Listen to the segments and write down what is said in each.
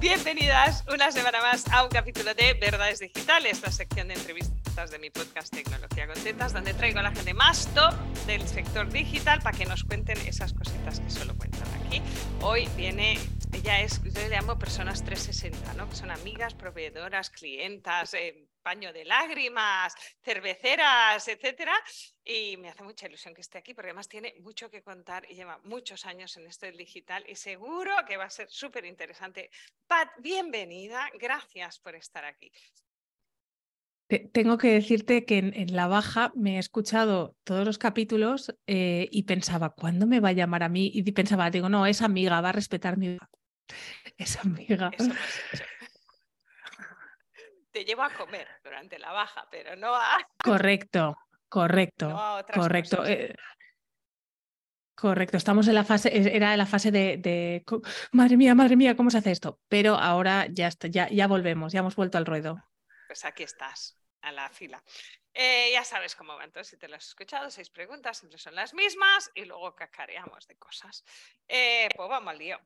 Bienvenidas una semana más a un capítulo de Verdades Digitales, la sección de entrevistas de mi podcast Tecnología Contentas, donde traigo a la gente más top del sector digital para que nos cuenten esas cositas que solo cuentan aquí. Hoy viene ella es, yo le llamo personas 360, ¿no? Que son amigas, proveedoras, clientas, eh, paño de lágrimas, cerveceras, etcétera. Y me hace mucha ilusión que esté aquí porque además tiene mucho que contar y lleva muchos años en esto del digital y seguro que va a ser súper interesante. Pat, bienvenida, gracias por estar aquí. Tengo que decirte que en, la baja me he escuchado todos los capítulos eh, y pensaba, ¿cuándo me va a llamar a mí? Y pensaba, digo, no, es amiga, va a respetar mi es amiga. Te llevo a comer durante la baja, pero no a. Correcto, correcto. correcto. Eh, correcto, estamos en la fase, era la fase de, madre mía, madre mía, ¿cómo se hace esto? Pero ahora ya, está, ya, ya volvemos, ya hemos vuelto al ruedo. Pues aquí estás, a la fila. Eh, ya sabes cómo va, entonces si te lo has escuchado, seis preguntas, siempre son las mismas y luego cacareamos de cosas. Eh, pues vamos al lío.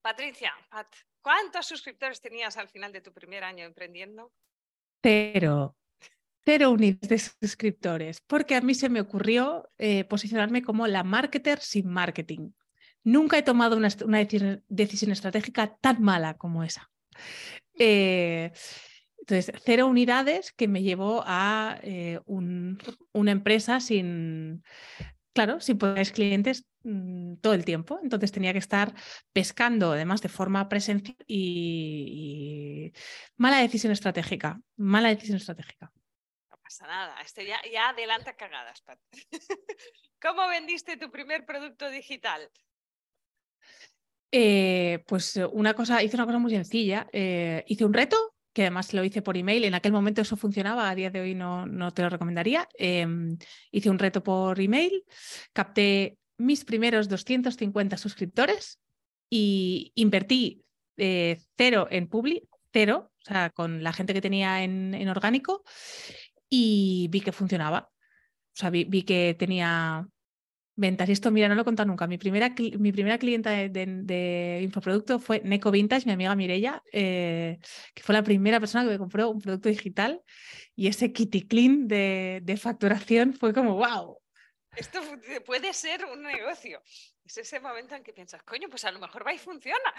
Patricia, ¿cuántos suscriptores tenías al final de tu primer año emprendiendo? Cero. Cero unidades de suscriptores, porque a mí se me ocurrió eh, posicionarme como la marketer sin marketing. Nunca he tomado una, decisión, estratégica tan mala como esa. Eh, entonces, cero unidades que me llevó a eh, una empresa sin, claro, sin poder clientes Mm, todo el tiempo. Entonces tenía que estar pescando, además de forma presencial y, mala decisión estratégica. Mala decisión estratégica. No pasa nada. Este ya, ya adelanta cagadas, ¿Cómo vendiste tu primer producto digital? Eh, pues una cosa, hice una cosa muy sencilla. Eh, hice un reto que además lo hice por email. En aquel momento eso funcionaba, a día de hoy no, no te lo recomendaría. Em, hice un reto por email, capté mis primeros 250 suscriptores y invertí eh, cero en Publi, cero, o sea, con la gente que tenía en, orgánico y vi que funcionaba. O sea, vi, que tenía ventas. Y esto, mira, no lo he contado nunca. Mi primera, mi primera clienta de, infoproducto fue Neco Vintage, mi amiga Mirella, eh, que fue la primera persona que me compró un producto digital. Y ese kitty clean de, de facturación fue como, wow, esto puede ser un negocio. Es ese momento en que piensas, coño, pues a lo mejor va y funciona.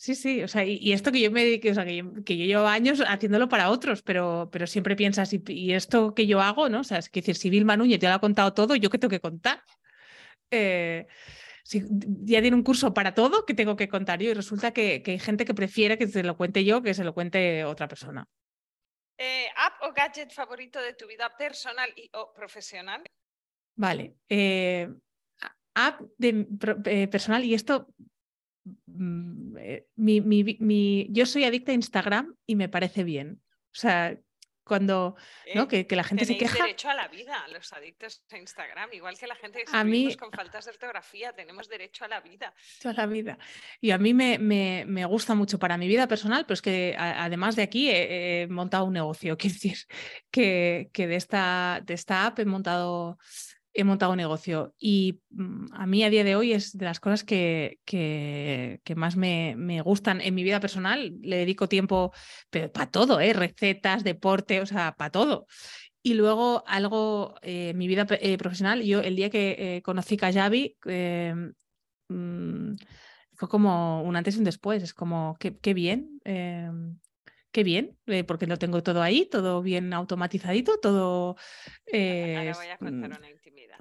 Sí, sí, o sea, y, esto que yo me dediqué, o sea, que yo, llevo años haciéndolo para otros, pero, pero siempre piensas, y, esto que yo hago, ¿no? O sea, es que decir, si Vilma Núñez ya lo ha contado todo, ¿yo qué tengo que contar? Eh, si ya tiene un curso para todo, ¿qué tengo que contar yo? Y resulta que, que hay gente que prefiere que se lo cuente yo que se lo cuente otra persona. Eh, ¿App o gadget favorito de tu vida personal y o profesional? Vale. Eh, app de, personal y esto, mm, mi, yo soy adicta a Instagram y me parece bien. O sea, cuando ¿no? Eh, que, la gente se queja. derecho a la vida, los adictos a Instagram, igual que la gente que a mí, con faltas de ortografía, tenemos derecho a la vida. A la vida. Y a mí me, me, me gusta mucho para mi vida personal, pero es que además de aquí he, montado un negocio, quiero decir, que, que de, esta, de esta app he montado he montado un negocio y mm, a mí a día de hoy es de las cosas que, que, más me, me, gustan en mi vida personal. Le dedico tiempo para todo, ¿eh? recetas, deporte, o sea, para todo. Y luego algo, eh, mi vida eh, profesional, yo el día que eh, conocí Kajabi, mm, fue como un antes y un después, es como, qué, qué bien, qué bien, porque lo tengo todo ahí, todo bien automatizadito, todo... Ahora voy a contar mm, una intimidad.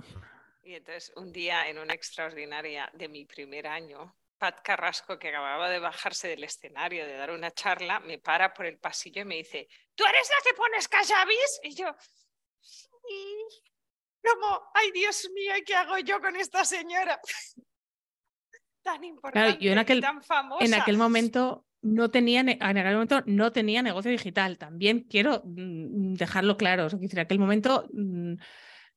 Y entonces un día en una extraordinaria de mi primer año, Pat Carrasco, que acababa de bajarse del escenario, de dar una charla, me para por el pasillo y me dice, ¿tú eres la que pones Kajavis? Y yo, sí. Como, ay Dios mío, ¿qué hago yo con esta señora? tan importante, yo en aquel, tan famosa. En aquel momento no tenía, en aquel momento no tenía negocio digital. También quiero mm, dejarlo claro. O sea, en aquel momento mm,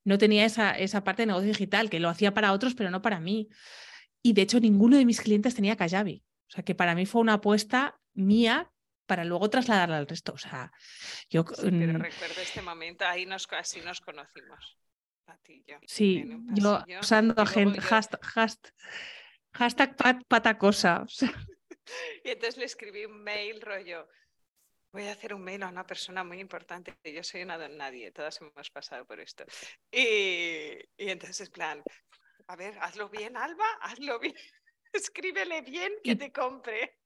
no tenía esa, esa parte de negocio digital, que lo hacía para otros, pero no para mí. Y de hecho, ninguno de mis clientes tenía Kajabi. O sea, que para mí fue una apuesta mía para luego trasladarla al resto. O sea, yo. Sí, pero mm, recuerdo este momento, ahí nos, así nos conocimos. Sí, yo usando hashtag, hashtag, hashtag patacosa. Y entonces le escribí un mail rollo, voy a hacer un mail a una persona muy importante, yo soy una don nadie, todas hemos pasado por esto. Y, y entonces es plan, a ver, hazlo bien, Alba, hazlo bien, escríbele bien que te compre.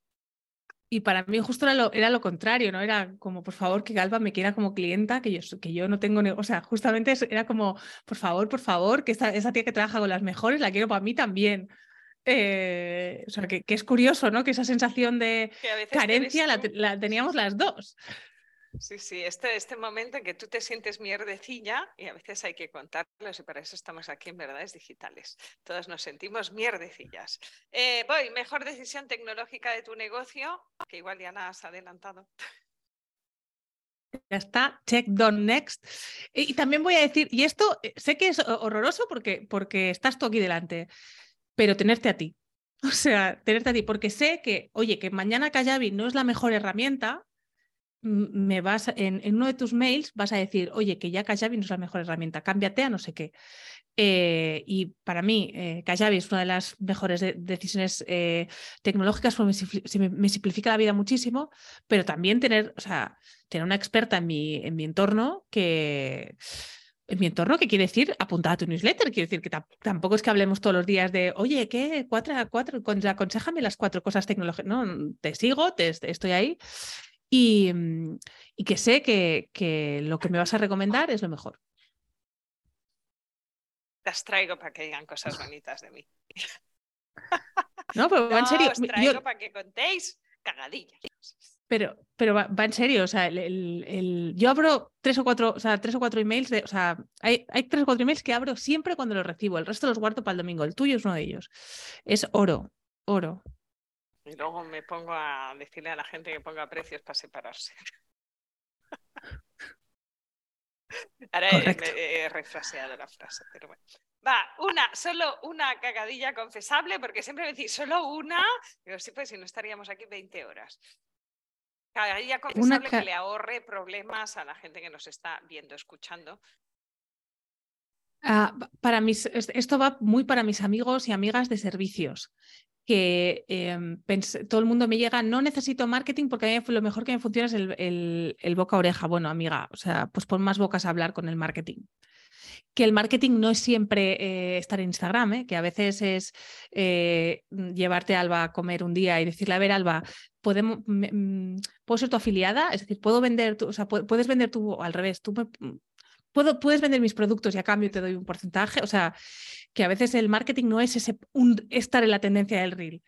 Y para mí justo era lo, era lo, contrario, ¿no? Era como, por favor, que Alba me quiera como clienta, que yo, que yo no tengo... O sea, justamente era como, por favor, por favor, que esta, esa tía que trabaja con las mejores la quiero para mí también. Eh, o sea, que, que, es curioso, ¿no? Que esa sensación de carencia la, la, teníamos las dos. Sí, sí, este, este momento en que tú te sientes mierdecilla y a veces hay que contarlos y para eso estamos aquí en Verdades Digitales. Todos nos sentimos mierdecillas. Eh, voy, mejor decisión tecnológica de tu negocio, que igual ya la has adelantado. Ya está, check done next. Y, también voy a decir, y esto eh, sé que es horroroso porque, porque estás tú aquí delante, pero tenerte a ti. O sea, tenerte a ti, porque sé que, oye, que mañana Kajabi no es la mejor herramienta, me vas en, uno de tus mails vas a decir, oye, que ya Kajabi no es la mejor herramienta, cámbiate a no sé qué. Eh, y para mí, eh, Kajabi es una de las mejores decisiones eh, tecnológicas, porque me, simplifica la vida muchísimo, pero también tener, o sea, tener una experta en mi, en mi entorno que en mi entorno, ¿qué quiere decir? Apuntada a tu newsletter. Quiere decir que tampoco es que hablemos todos los días de, oye, ¿qué? Cuatro, cuatro, aconsejame las cuatro cosas tecnológicas. No, te sigo, te, estoy ahí. Y, que sé que, que, lo que me vas a recomendar es lo mejor. Las traigo para que digan cosas bonitas de mí. No, pero va en serio. Os traigo para que contéis cagadillas. Pero, pero va, en serio, o sea, el, yo abro tres o cuatro, o sea, tres o cuatro emails, de, o sea, hay, hay tres o cuatro emails que abro siempre cuando los recibo, el resto los guardo para el domingo, el tuyo es uno de ellos. Es oro, oro. Y luego me pongo a decirle a la gente que ponga precios para separarse. Ahora he, refraseado la frase, pero bueno. Va, una, solo una cagadilla confesable, porque siempre me decís, solo una. Digo, sí, pues si no estaríamos aquí 20 horas. Cagadilla confesable que le ahorre problemas a la gente que nos está viendo, escuchando. Ah, para mis, esto va muy para mis amigos y amigas de servicios que em, todo el mundo me llega, no necesito marketing porque a mí lo mejor que me funciona es el, el, boca a oreja. Bueno, amiga, o sea, pues pon más bocas a hablar con el marketing. Que el marketing no es siempre eh, estar en Instagram, ¿eh? que a veces es eh, llevarte a Alba a comer un día y decirle, a ver, Alba, ¿podemos, mm, ¿puedo ser tu afiliada? Es decir, ¿puedo vender, tu, o sea, puedes vender tú al revés, tú ¿puedo, puedes vender mis productos y a cambio te doy un porcentaje? O sea, que a veces el marketing no es ese, estar en la tendencia del reel,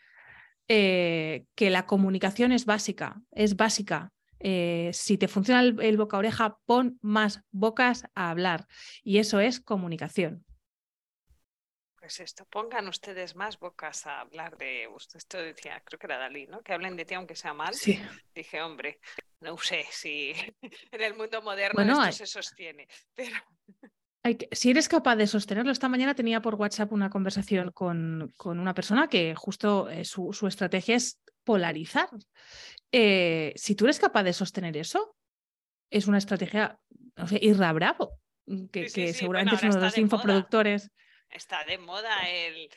que la comunicación es básica, es básica. Eh, si te funciona el, boca oreja, pon más bocas a hablar y eso es comunicación. Pues esto, pongan ustedes más bocas a hablar de, esto decía, creo que era Dalí, ¿no? Que hablen de ti aunque sea mal. Sí. Dije, hombre, no sé si en el mundo moderno esto se sostiene, pero si eres capaz de sostenerlo, esta mañana tenía por WhatsApp una conversación con, con una persona que justo eh, su, estrategia es polarizar. Eh, si tú eres capaz de sostener eso, es una estrategia, no sé, irra bravo, mm, que, seguramente es uno de los infoproductores. Está de moda el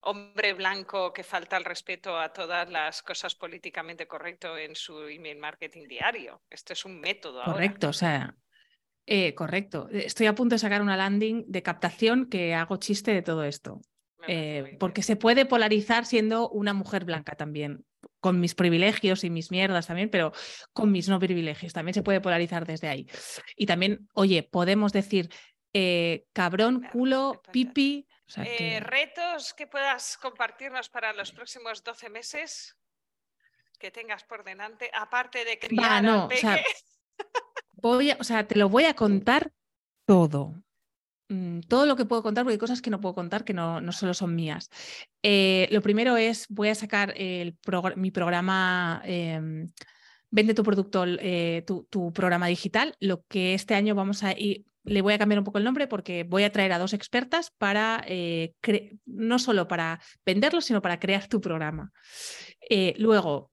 hombre blanco que falta el respeto a todas las cosas políticamente correctas en su email marketing diario. Esto es un método. Correcto, o sea, eh, correcto. Estoy a punto de sacar una landing de captación que hago chiste de todo esto. Eh, porque se puede polarizar siendo una mujer blanca también, con mis privilegios y mis mierdas también, pero con mis no privilegios. También se puede polarizar desde ahí. Y también, oye, podemos decir eh, cabrón, culo, pipi. Retos que puedas compartirnos para los próximos 12 meses que tengas por delante, aparte de criar no, voy a, o sea, te lo voy a contar todo. Mm, todo lo que puedo contar, porque hay cosas que no puedo contar que no, solo son mías. Eh, lo primero es, voy a sacar mi programa em, Vende tu producto, eh, tu, programa digital, lo que este año vamos a ir, le voy a cambiar un poco el nombre porque voy a traer a dos expertas para, eh, no solo para venderlo, sino para crear tu programa. luego,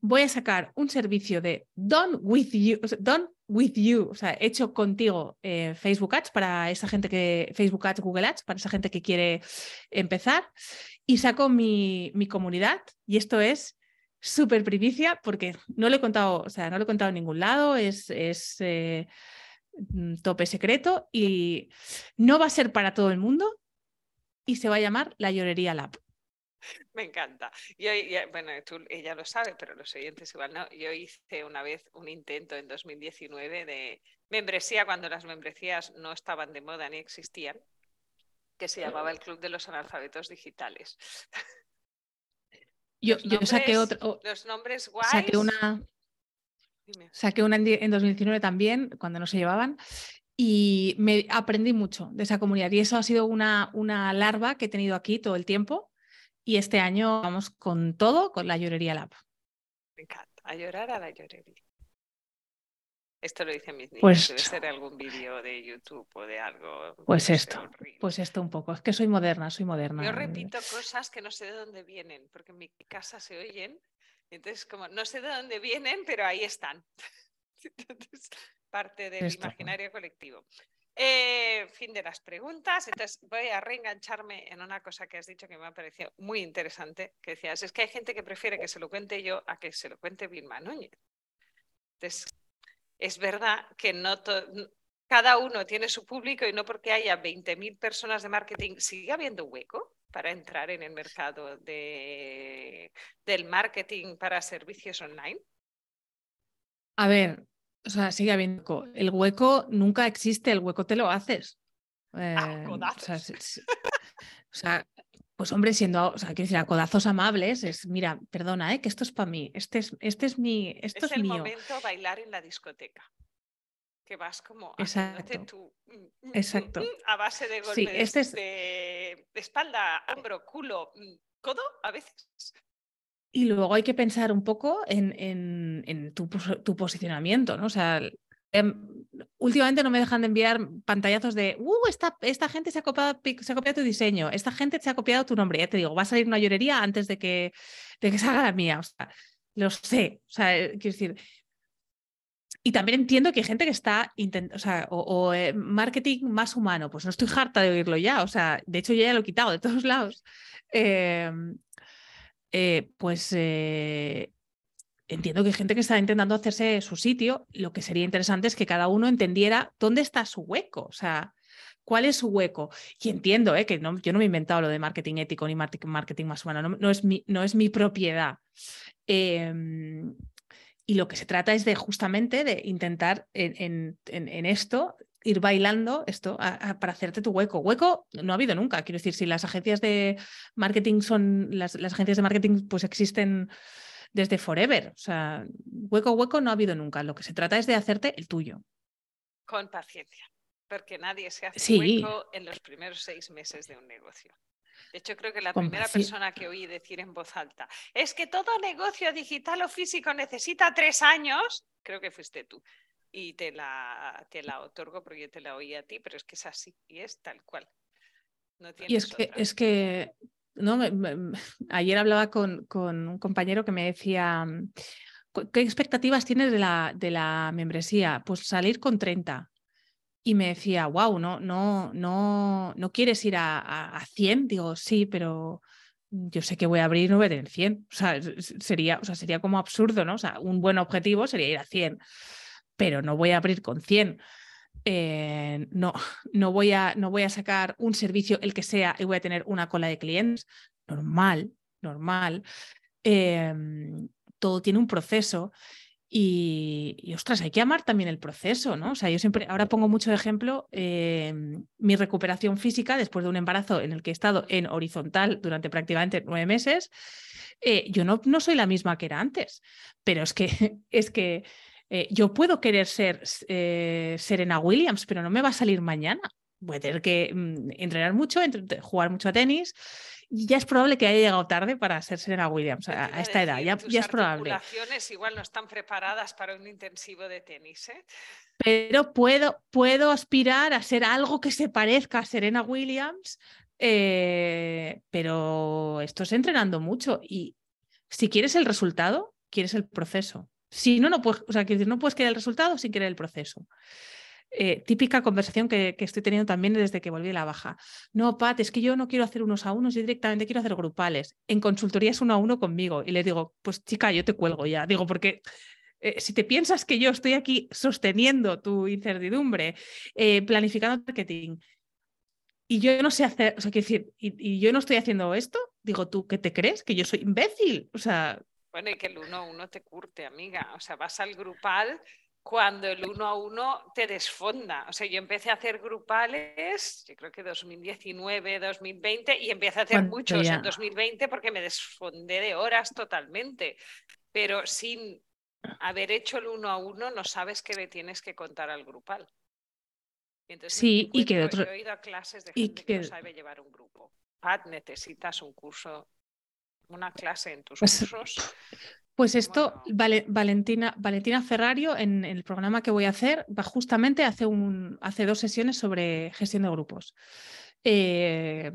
voy a sacar un servicio de Done with you, Done with you, o sea, he hecho contigo eh, Facebook Ads para esa gente que, Facebook Ads, Google Ads, para esa gente que quiere empezar y saco mi, mi comunidad y esto es súper primicia porque no lo he contado, o sea, no lo he contado en ningún lado, es, es eh, mm, tope secreto y no va a ser para todo el mundo y se va a llamar La Llorería Lab. Me encanta. Yo, bueno, tú, ella lo sabe, pero los oyentes igual no. Yo hice una vez un intento en 2019 de membresía cuando las membresías no estaban de moda ni existían, que se llamaba el Club de los Analfabetos Digitales. Yo, yo saqué otro. Los nombres guays. Saqué una. Saqué una en 2019 también, cuando no se llevaban, y me aprendí mucho de esa comunidad. Y eso ha sido una, una larva que he tenido aquí todo el tiempo. Y este año vamos con todo, con la llorería lab. Me encanta, a llorar a la llorería. Esto lo dicen mis niños. Pues, Debe ser algún vídeo de YouTube o de algo. Pues esto, pues esto un poco. Es que soy moderna, soy moderna. Yo repito cosas que no sé de dónde vienen, porque en mi casa se oyen. Entonces, como no sé de dónde vienen, pero ahí están. Entonces, parte del imaginario colectivo. Eh, fin de las preguntas. Entonces voy a reengancharme en una cosa que has dicho que me ha parecido muy interesante, que decías, es que hay gente que prefiere que se lo cuente yo a que se lo cuente Vilma Núñez. Entonces, es verdad que no cada uno tiene su público y no porque haya 20.000 personas de marketing, sigue habiendo hueco para entrar en el mercado de, del marketing para servicios online. A ver, o sea, sigue habiendo El hueco nunca existe, el hueco te lo haces. Ah, eh, o, sea, pues hombre, siendo, o sea, quiero decir, a codazos amables, es, mira, perdona, ¿eh? que esto es para mí, este es, este es mi, esto es, es el mío. momento bailar en la discoteca. Que vas como Exacto. Tu, mm, mm, Exacto. Mm, a base de golpes sí, este es... de, espalda, hombro, culo, codo, a veces. Y luego hay que pensar un poco en, en, tu, posicionamiento, ¿no? O sea, em, últimamente no me dejan de enviar pantallazos de, uh, esta, esta gente se ha, copiado, se ha copiado tu diseño, esta gente se ha copiado tu nombre. Ya te digo, va a salir una llorería antes de que, de que salga la mía. Lo sé. O sea, eh, quiero decir. Y también entiendo que hay gente que está o eh, marketing más humano. Pues no estoy harta de oírlo ya. O sea, de hecho, yo ya lo he quitado de todos lados. Eh, pues entiendo que hay gente que está intentando hacerse su sitio. Lo que sería interesante es que cada uno entendiera dónde está su hueco, o sea, cuál es su hueco. Y entiendo ¿eh? que no, yo no me he inventado lo de marketing ético ni marketing más humano, no, es, mi, no es mi propiedad. Em, y lo que se trata es de justamente de intentar en, en, esto ir bailando esto para hacerte tu hueco. Hueco no ha habido nunca. Quiero decir, si las agencias de marketing son, las, las agencias de marketing pues existen desde forever. O sea, hueco, hueco no ha habido nunca. Lo que se trata es de hacerte el tuyo. Con paciencia, porque nadie se hace hueco en los primeros seis meses de un negocio. De hecho, creo que la primera persona que oí decir en voz alta es que todo negocio digital o físico necesita tres años, creo que fuiste tú. Y te la, te la otorgo porque yo te la oí a ti, pero es que es así y es tal cual. y es que, es que ¿no? ayer hablaba con, un compañero que me decía, ¿qué expectativas tienes de la, de la membresía? Pues salir con 30. Y me decía, wow, no, no, no, no quieres ir a, a, 100. Digo, sí, pero yo sé que voy a abrir y no voy a tener 100. O sea, sería, o sea, sería como absurdo, ¿no? O sea, un buen objetivo sería ir a 100, pero no voy a abrir con 100. Eh, no, no, voy a, no voy a sacar un servicio, el que sea, y voy a tener una cola de clientes. Normal, normal. Em, todo tiene un proceso. Y, ostras, hay que amar también el proceso, ¿no? O sea, yo siempre, ahora pongo mucho de ejemplo em, mi recuperación física después de un embarazo en el que he estado en horizontal durante prácticamente nueve meses. Eh, yo no, no soy la misma que era antes, pero es que, es que eh, yo puedo querer ser eh, Serena Williams, pero no me va a salir mañana. Voy a tener que mm, entrenar mucho, jugar mucho a tenis. Y ya es probable que haya llegado tarde para ser Serena Williams a, esta edad. Ya, ya es probable. Las igual no están preparadas para un intensivo de tenis. ¿eh? Pero puedo, puedo aspirar a ser algo que se parezca a Serena Williams, pero esto es entrenando mucho. Y si quieres el resultado, quieres el proceso. Si no, no puedes, o sea, no puedes querer el resultado sin querer el proceso. Eh, típica conversación que, estoy teniendo también desde que volví a la baja. No, Pat, es que yo no quiero hacer unos a unos, yo directamente quiero hacer grupales. En consultoría es uno a uno conmigo. Y le digo, pues chica, yo te cuelgo ya. Digo, porque eh, si te piensas que yo estoy aquí sosteniendo tu incertidumbre, eh, planificando marketing, y yo no sé hacer, o sea, quiero decir, y, yo no estoy haciendo esto, digo, ¿tú qué te crees? ¿Que yo soy imbécil? O sea... Bueno, y que el uno a uno te curte, amiga. O sea, vas al grupal cuando el uno a uno te desfonda. O sea, yo empecé a hacer grupales, yo creo que 2019, 2020, y empecé a hacer muchos en 2020 porque me desfondé de horas totalmente. Pero sin haber hecho el uno a uno, no sabes qué le tienes que contar al grupal. sí, y que otro. Yo he ido a clases de gente que... no sabe llevar un grupo. Pat, necesitas un curso, una clase en tus pues, cursos pues esto, Valentina, Valentina Ferrario, en, el programa que voy a hacer, va justamente hace, un, hace dos sesiones sobre gestión de grupos. Eh,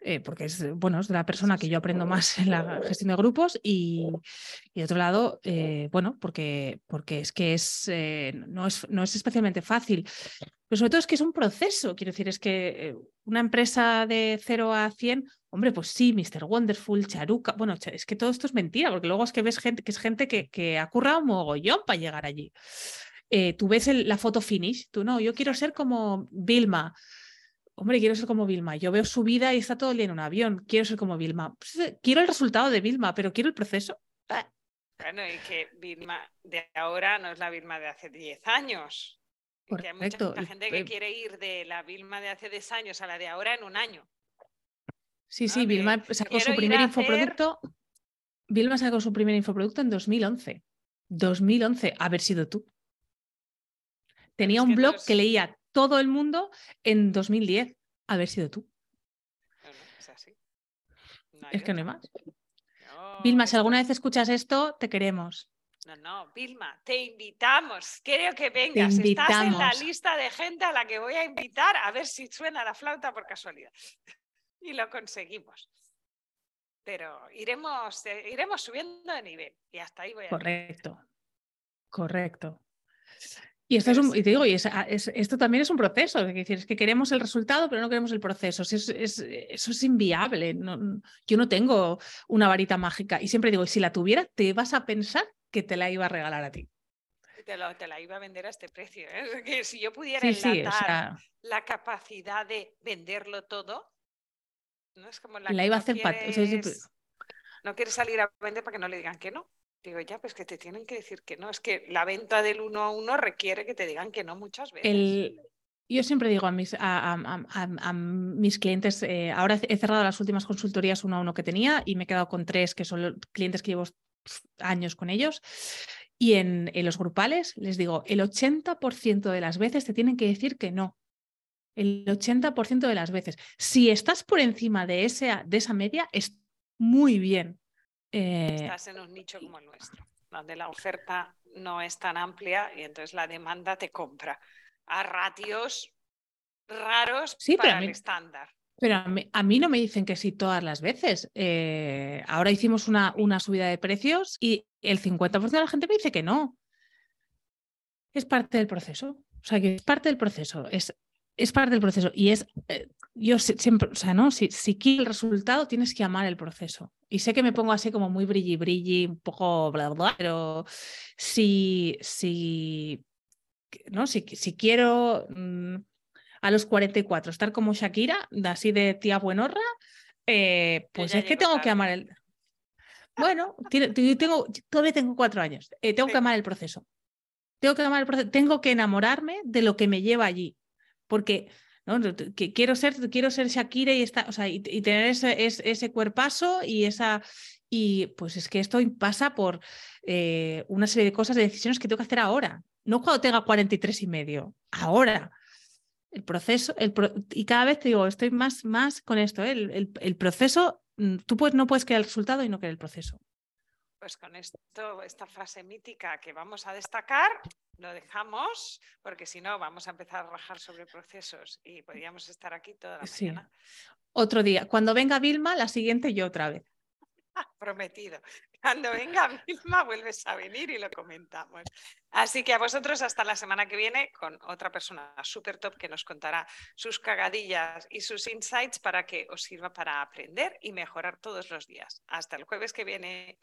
eh, porque es, bueno, es de la persona que yo aprendo más en la gestión de grupos y, de otro lado, eh, bueno, porque, porque es que es, no, es, no es especialmente fácil. Pero sobre todo es que es un proceso, quiero decir, es que una empresa de 0 a 100 Hombre, pues sí, Mr. Wonderful, Charuca. Bueno, es que todo esto es mentira, porque luego es que ves gente que es gente que, que ha currado un mogollón para llegar allí. Eh, tú ves la foto finish, tú no, yo quiero ser como Vilma. Hombre, quiero ser como Vilma. Yo veo su vida y está todo el día en un avión. Quiero ser como Vilma. Pues, quiero el resultado de Vilma, pero quiero el proceso. Ah. Bueno, y que Vilma de ahora no es la Vilma de hace 10 años. Porque hay mucha gente que quiere ir de la Vilma de hace 10 años a la de ahora en un año. Sí, sí, Vilma sacó su primer infoproducto. Vilma sacó su primer infoproducto en 2011. 2011, haber sido tú. Tenía un blog que leía todo el mundo en 2010, haber sido tú. es así. es que no hay más. Vilma, si alguna vez escuchas esto, te queremos. No, no, Vilma, te invitamos. Quiero que vengas. Estás en la lista de gente a la que voy a invitar a ver si suena la flauta por casualidad y lo conseguimos. Pero iremos, eh, iremos subiendo de nivel y hasta ahí voy a Correcto, correcto. Y esto, es un, y te digo, y ah, esto también es un proceso, es decir, es que queremos el resultado, pero no queremos el proceso. Es, es, eso es inviable. No, yo no tengo una varita mágica. Y siempre digo, si la tuviera, te vas a pensar que te la iba a regalar a ti. Te, te la iba a vender a este precio. ¿eh? Que si yo pudiera enlatar la capacidad de venderlo todo, no es como la, iba a hacer No quiere salir a vender para que no le digan que no. Digo, ya, pues que te tienen que decir que no. Es que la venta del uno a uno requiere que te digan que no muchas veces. Yo siempre digo a mis, a, mis clientes, eh, ahora he cerrado las últimas consultorías uno a uno que tenía y me he quedado con tres que son clientes que llevo años con ellos. Y en, en los grupales les digo, el 80% de las veces te tienen que decir que no el 80% de las veces. Si estás por encima de, ese, de esa media, es muy bien. Eh, estás en un nicho como el nuestro, donde la oferta no es tan amplia y entonces la demanda te compra a ratios raros para el estándar. Pero a mí, no me dicen que sí todas las veces. Eh, ahora hicimos una, una subida de precios y el 50% de la gente me dice que no. Es parte del proceso. O sea, que es parte del proceso. Es es parte del proceso y es, eh, yo siempre, o sea, ¿no? Si, si quieres el resultado, tienes que amar el proceso. Y sé que me pongo así como muy brilli, brilli, un poco bla, bla, pero si, si, ¿no? si, si quiero mm, a los 44 estar como Shakira, así de tía buenorra, eh, pues es que tengo que amar el... Bueno, tengo, todavía tengo cuatro años, eh, tengo que amar el proceso. Tengo que amar el proceso, tengo que enamorarme de lo que me lleva allí porque ¿no? quiero ser, quiero ser Shakira y, o sea, y, tener ese, ese, cuerpazo y esa... Y pues es que esto pasa por eh, una serie de cosas, de decisiones que tengo que hacer ahora, no cuando tenga 43 y medio, ahora. El proceso, el y cada vez digo, estoy más, más con esto, ¿eh? el, el, proceso, mm, tú puedes, no puedes querer el resultado y no querer el proceso. Pues con esto, esta frase mítica que vamos a destacar, lo dejamos, porque si no vamos a empezar a rajar sobre procesos y podríamos estar aquí toda la mañana. Otro día. Cuando venga Vilma, la siguiente yo otra vez. Prometido. Cuando venga Vilma vuelves a venir y lo comentamos. Así que a vosotros hasta la semana que viene con otra persona súper top que nos contará sus cagadillas y sus insights para que os sirva para aprender y mejorar todos los días. Hasta el jueves que viene.